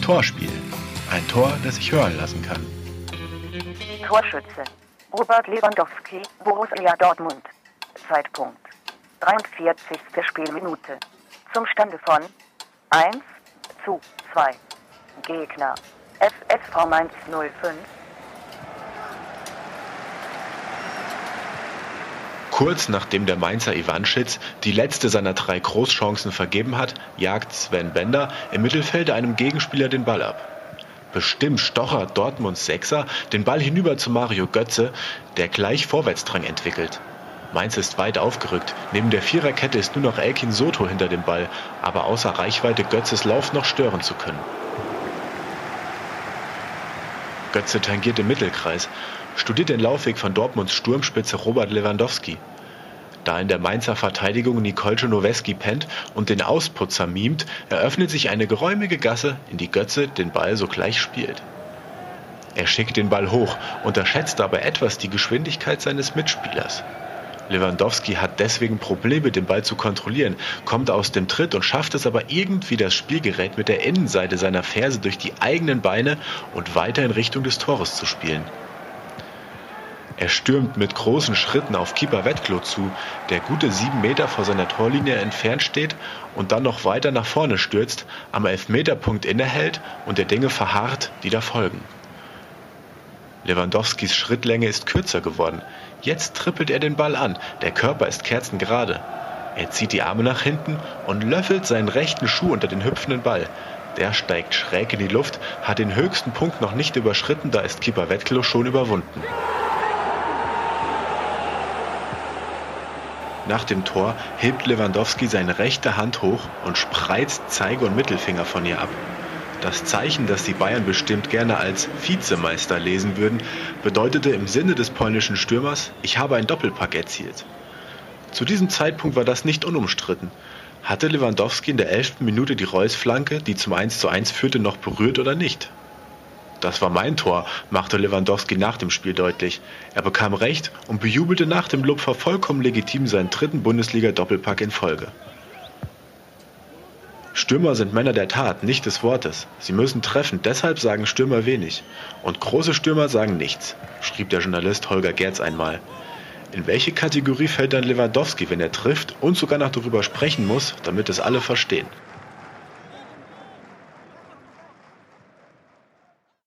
Torspiel. Ein Tor, das sich hören lassen kann. Torschütze. Robert Lewandowski, Borussia Dortmund. Zeitpunkt. 43. Spielminute. Zum Stande von 1 zu 2. Gegner. FSV Mainz 05. Kurz nachdem der Mainzer Ivanschitz die letzte seiner drei Großchancen vergeben hat, jagt Sven Bender im Mittelfeld einem Gegenspieler den Ball ab. Bestimmt stochert Dortmunds Sechser den Ball hinüber zu Mario Götze, der gleich Vorwärtsdrang entwickelt. Mainz ist weit aufgerückt. Neben der Viererkette ist nur noch Elkin Soto hinter dem Ball, aber außer Reichweite Götzes Lauf noch stören zu können. Götze tangiert im Mittelkreis, studiert den Laufweg von Dortmunds Sturmspitze Robert Lewandowski. Da in der Mainzer Verteidigung Nicole Noweski pennt und den Ausputzer mimt, eröffnet sich eine geräumige Gasse, in die Götze den Ball sogleich spielt. Er schickt den Ball hoch, unterschätzt dabei etwas die Geschwindigkeit seines Mitspielers. Lewandowski hat deswegen Probleme, den Ball zu kontrollieren, kommt aus dem Tritt und schafft es aber irgendwie, das Spielgerät mit der Innenseite seiner Ferse durch die eigenen Beine und weiter in Richtung des Tores zu spielen. Er stürmt mit großen Schritten auf Keeper Wettklo zu, der gute sieben Meter vor seiner Torlinie entfernt steht und dann noch weiter nach vorne stürzt, am Elfmeterpunkt innehält und der Dinge verharrt, die da folgen. Lewandowskis Schrittlänge ist kürzer geworden. Jetzt trippelt er den Ball an. Der Körper ist kerzengerade. Er zieht die Arme nach hinten und löffelt seinen rechten Schuh unter den hüpfenden Ball. Der steigt schräg in die Luft, hat den höchsten Punkt noch nicht überschritten, da ist Keeper Wettklo schon überwunden. Nach dem Tor hebt Lewandowski seine rechte Hand hoch und spreizt Zeige und Mittelfinger von ihr ab. Das Zeichen, das die Bayern bestimmt gerne als Vizemeister lesen würden, bedeutete im Sinne des polnischen Stürmers, ich habe ein Doppelpack erzielt. Zu diesem Zeitpunkt war das nicht unumstritten. Hatte Lewandowski in der elften Minute die Reus-Flanke, die zum 1:1 führte, noch berührt oder nicht? Das war mein Tor, machte Lewandowski nach dem Spiel deutlich. Er bekam recht und bejubelte nach dem Lupfer vollkommen legitim seinen dritten Bundesliga-Doppelpack in Folge. Stürmer sind Männer der Tat, nicht des Wortes. Sie müssen treffen, deshalb sagen Stürmer wenig. Und große Stürmer sagen nichts, schrieb der Journalist Holger Gerz einmal. In welche Kategorie fällt dann Lewandowski, wenn er trifft und sogar noch darüber sprechen muss, damit es alle verstehen?